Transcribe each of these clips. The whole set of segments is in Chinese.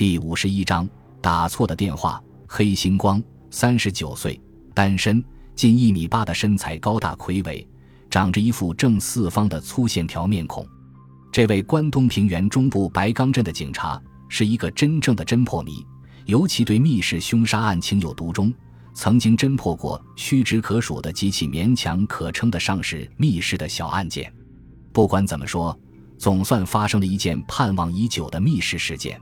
第五十一章打错的电话。黑星光，三十九岁，单身，近一米八的身材，高大魁伟，长着一副正四方的粗线条面孔。这位关东平原中部白冈镇的警察是一个真正的侦破迷，尤其对密室凶杀案情有独钟。曾经侦破过屈指可数的极其勉强可称得上是密室的小案件。不管怎么说，总算发生了一件盼望已久的密室事件。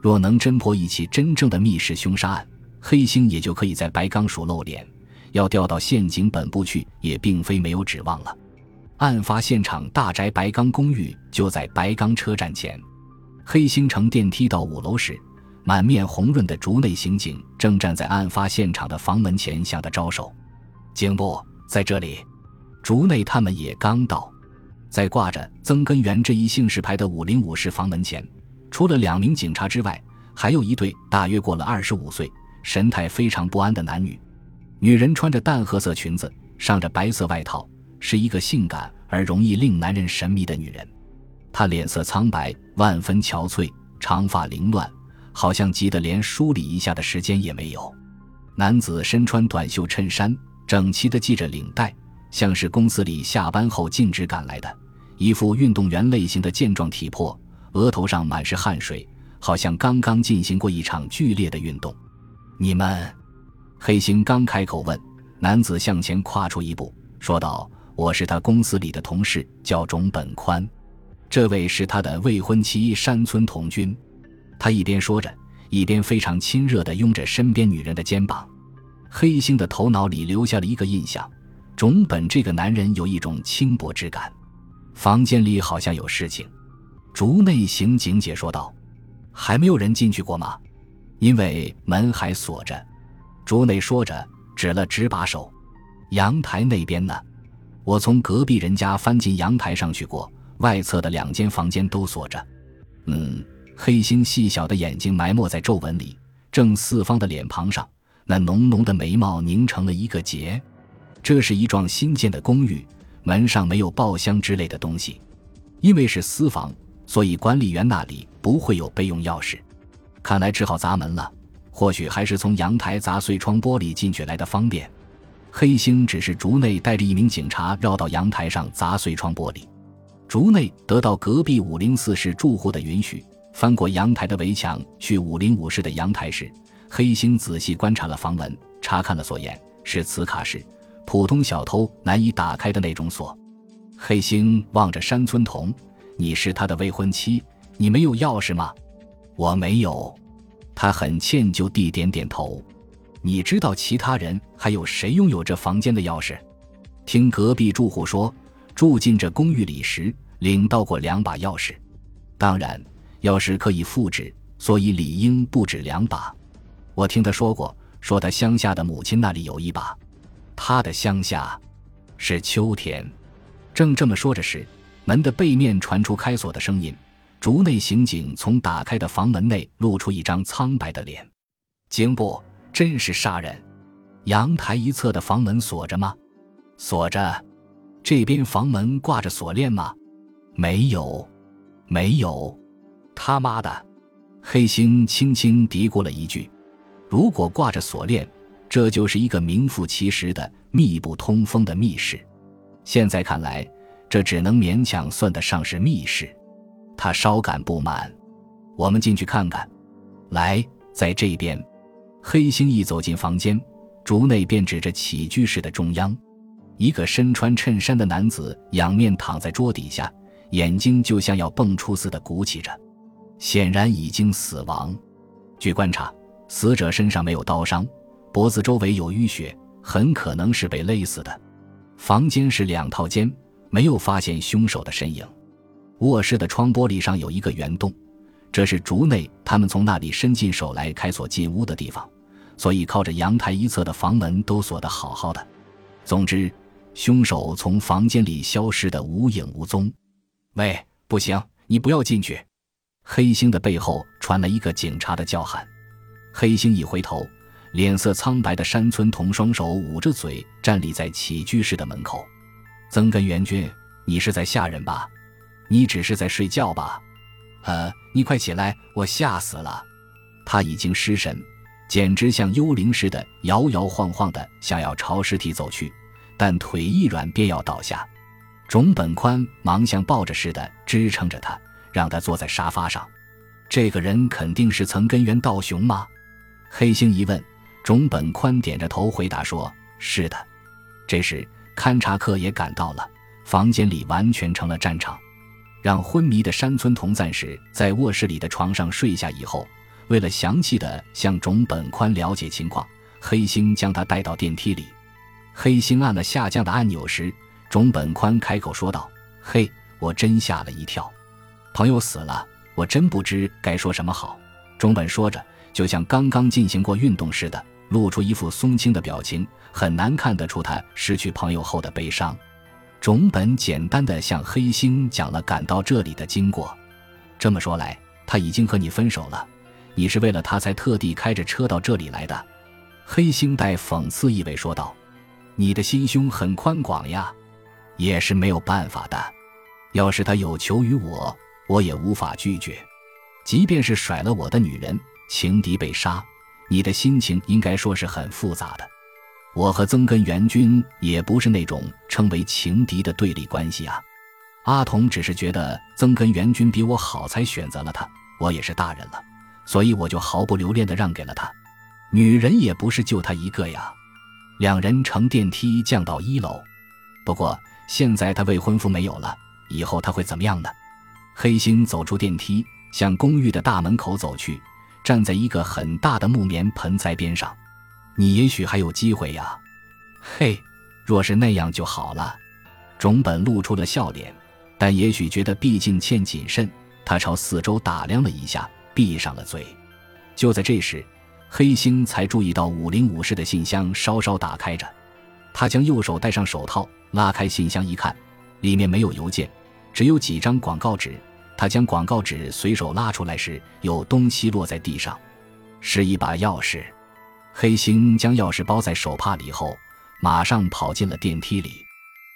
若能侦破一起真正的密室凶杀案，黑星也就可以在白钢署露脸。要调到县警本部去，也并非没有指望了。案发现场大宅白钢公寓就在白钢车站前。黑星乘电梯到五楼时，满面红润的竹内刑警正站在案发现场的房门前向他招手：“警部在这里。”竹内他们也刚到，在挂着曾根源这一姓氏牌的五零五室房门前。除了两名警察之外，还有一对大约过了二十五岁、神态非常不安的男女。女人穿着淡褐色裙子，上着白色外套，是一个性感而容易令男人神迷的女人。她脸色苍白，万分憔悴，长发凌乱，好像急得连梳理一下的时间也没有。男子身穿短袖衬衫，整齐地系着领带，像是公司里下班后径直赶来的，一副运动员类型的健壮体魄。额头上满是汗水，好像刚刚进行过一场剧烈的运动。你们，黑星刚开口问，男子向前跨出一步，说道：“我是他公司里的同事，叫种本宽。这位是他的未婚妻山村童君。”他一边说着，一边非常亲热地拥着身边女人的肩膀。黑星的头脑里留下了一个印象：种本这个男人有一种轻薄之感。房间里好像有事情。竹内刑警解说道：“还没有人进去过吗？因为门还锁着。”竹内说着，指了指把手：“阳台那边呢？我从隔壁人家翻进阳台上去过，外侧的两间房间都锁着。”嗯，黑星细小的眼睛埋没在皱纹里，正四方的脸庞上，那浓浓的眉毛拧成了一个结。这是一幢新建的公寓，门上没有报箱之类的东西，因为是私房。所以管理员那里不会有备用钥匙，看来只好砸门了。或许还是从阳台砸碎窗玻璃进去来的方便。黑星只是竹内带着一名警察绕到阳台上砸碎窗玻璃。竹内得到隔壁五零四室住户的允许，翻过阳台的围墙去五零五室的阳台时，黑星仔细观察了房门，查看了锁眼，是磁卡式，普通小偷难以打开的那种锁。黑星望着山村童。你是他的未婚妻，你没有钥匙吗？我没有。他很歉疚地点点头。你知道其他人还有谁拥有这房间的钥匙？听隔壁住户说，住进这公寓里时领到过两把钥匙。当然，钥匙可以复制，所以理应不止两把。我听他说过，说他乡下的母亲那里有一把。他的乡下是秋天。正这么说着时。门的背面传出开锁的声音，竹内刑警从打开的房门内露出一张苍白的脸。警部，真是杀人！阳台一侧的房门锁着吗？锁着。这边房门挂着锁链吗？没有，没有。他妈的！黑星轻轻嘀咕了一句：“如果挂着锁链，这就是一个名副其实的密不通风的密室。现在看来。”这只能勉强算得上是密室，他稍感不满。我们进去看看。来，在这边。黑星一走进房间，竹内便指着起居室的中央，一个身穿衬衫的男子仰面躺在桌底下，眼睛就像要蹦出似的鼓起着，显然已经死亡。据观察，死者身上没有刀伤，脖子周围有淤血，很可能是被勒死的。房间是两套间。没有发现凶手的身影。卧室的窗玻璃上有一个圆洞，这是竹内他们从那里伸进手来开锁进屋的地方，所以靠着阳台一侧的房门都锁得好好的。总之，凶手从房间里消失得无影无踪。喂，不行，你不要进去！黑星的背后传来一个警察的叫喊。黑星一回头，脸色苍白的山村童双手捂着嘴站立在起居室的门口。曾根元君，你是在吓人吧？你只是在睡觉吧？呃，你快起来，我吓死了！他已经失神，简直像幽灵似的摇摇晃晃的，想要朝尸体走去，但腿一软便要倒下。种本宽忙像抱着似的支撑着他，让他坐在沙发上。这个人肯定是曾根源道雄吗？黑星一问，种本宽点着头回答说：“是的。”这时勘察客也赶到了，房间里完全成了战场。让昏迷的山村童暂时在卧室里的床上睡下以后。为了详细的向种本宽了解情况，黑星将他带到电梯里。黑星按了下降的按钮时，种本宽开口说道：“嘿，我真吓了一跳，朋友死了，我真不知该说什么好。”种本说着，就像刚刚进行过运动似的，露出一副松青的表情，很难看得出他失去朋友后的悲伤。种本简单的向黑星讲了赶到这里的经过。这么说来，他已经和你分手了。你是为了他才特地开着车到这里来的，黑星带讽刺意味说道：“你的心胸很宽广呀，也是没有办法的。要是他有求于我，我也无法拒绝。即便是甩了我的女人，情敌被杀，你的心情应该说是很复杂的。我和曾根元君也不是那种称为情敌的对立关系啊。阿童只是觉得曾根元君比我好，才选择了他。我也是大人了。”所以我就毫不留恋地让给了他，女人也不是就他一个呀。两人乘电梯降到一楼，不过现在他未婚夫没有了，以后他会怎么样呢？黑星走出电梯，向公寓的大门口走去，站在一个很大的木棉盆栽边上。你也许还有机会呀，嘿，若是那样就好了。种本露出了笑脸，但也许觉得毕竟欠谨慎，他朝四周打量了一下。闭上了嘴。就在这时，黑星才注意到五零五室的信箱稍稍打开着。他将右手戴上手套，拉开信箱一看，里面没有邮件，只有几张广告纸。他将广告纸随手拉出来时，有东西落在地上，是一把钥匙。黑星将钥匙包在手帕里后，马上跑进了电梯里。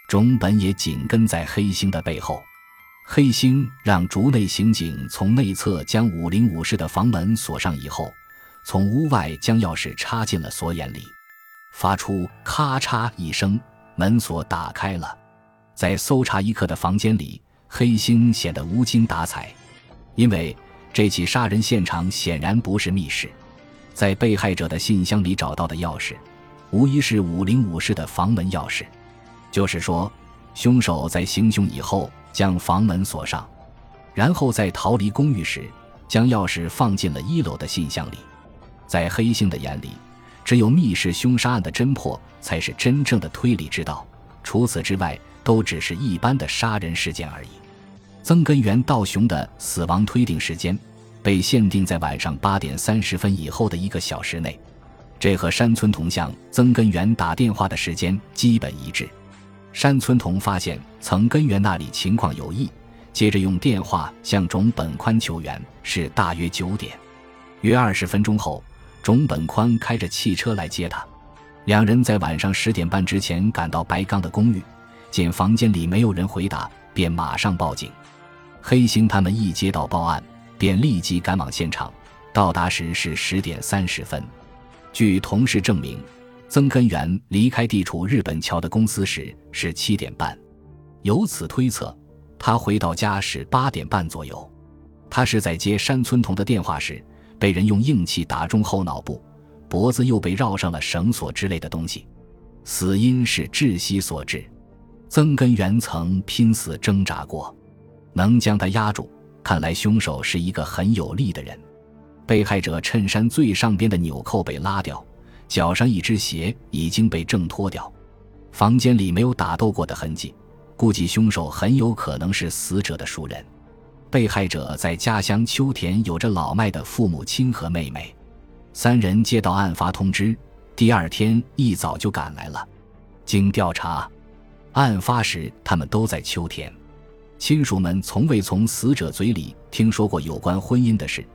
种本也紧跟在黑星的背后。黑星让竹内刑警从内侧将五零五室的房门锁上以后，从屋外将钥匙插进了锁眼里，发出咔嚓一声，门锁打开了。在搜查一课的房间里，黑星显得无精打采，因为这起杀人现场显然不是密室。在被害者的信箱里找到的钥匙，无疑是五零五室的房门钥匙，就是说，凶手在行凶以后。将房门锁上，然后在逃离公寓时，将钥匙放进了一楼的信箱里。在黑星的眼里，只有密室凶杀案的侦破才是真正的推理之道，除此之外，都只是一般的杀人事件而已。曾根源道雄的死亡推定时间被限定在晚上八点三十分以后的一个小时内，这和山村铜像曾根源打电话的时间基本一致。山村同发现曾根源那里情况有异，接着用电话向种本宽求援，是大约九点。约二十分钟后，种本宽开着汽车来接他，两人在晚上十点半之前赶到白刚的公寓，见房间里没有人回答，便马上报警。黑星他们一接到报案，便立即赶往现场，到达时是十点三十分。据同事证明。曾根源离开地处日本桥的公司时是七点半，由此推测，他回到家是八点半左右。他是在接山村童的电话时，被人用硬气打中后脑部，脖子又被绕上了绳索之类的东西，死因是窒息所致。曾根源曾拼死挣扎过，能将他压住，看来凶手是一个很有力的人。被害者衬衫最上边的纽扣被拉掉。脚上一只鞋已经被挣脱掉，房间里没有打斗过的痕迹，估计凶手很有可能是死者的熟人。被害者在家乡秋田有着老迈的父母亲和妹妹，三人接到案发通知，第二天一早就赶来了。经调查，案发时他们都在秋田，亲属们从未从死者嘴里听说过有关婚姻的事，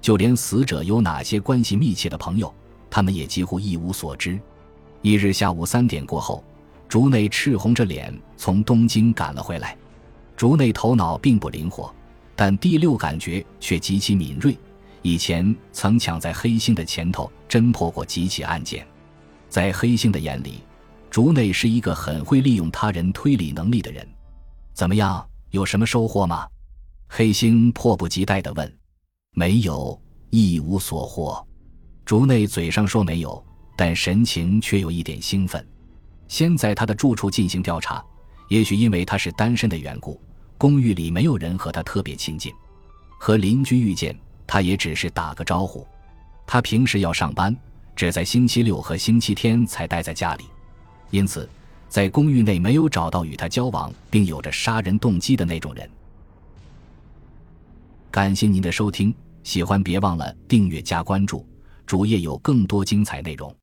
就连死者有哪些关系密切的朋友。他们也几乎一无所知。一日下午三点过后，竹内赤红着脸从东京赶了回来。竹内头脑并不灵活，但第六感觉却极其敏锐，以前曾抢在黑星的前头侦破过几起案件，在黑星的眼里，竹内是一个很会利用他人推理能力的人。怎么样，有什么收获吗？黑星迫不及待地问。没有，一无所获。竹内嘴上说没有，但神情却有一点兴奋。先在他的住处进行调查，也许因为他是单身的缘故，公寓里没有人和他特别亲近。和邻居遇见。他也只是打个招呼。他平时要上班，只在星期六和星期天才待在家里，因此在公寓内没有找到与他交往并有着杀人动机的那种人。感谢您的收听，喜欢别忘了订阅加关注，主页有更多精彩内容。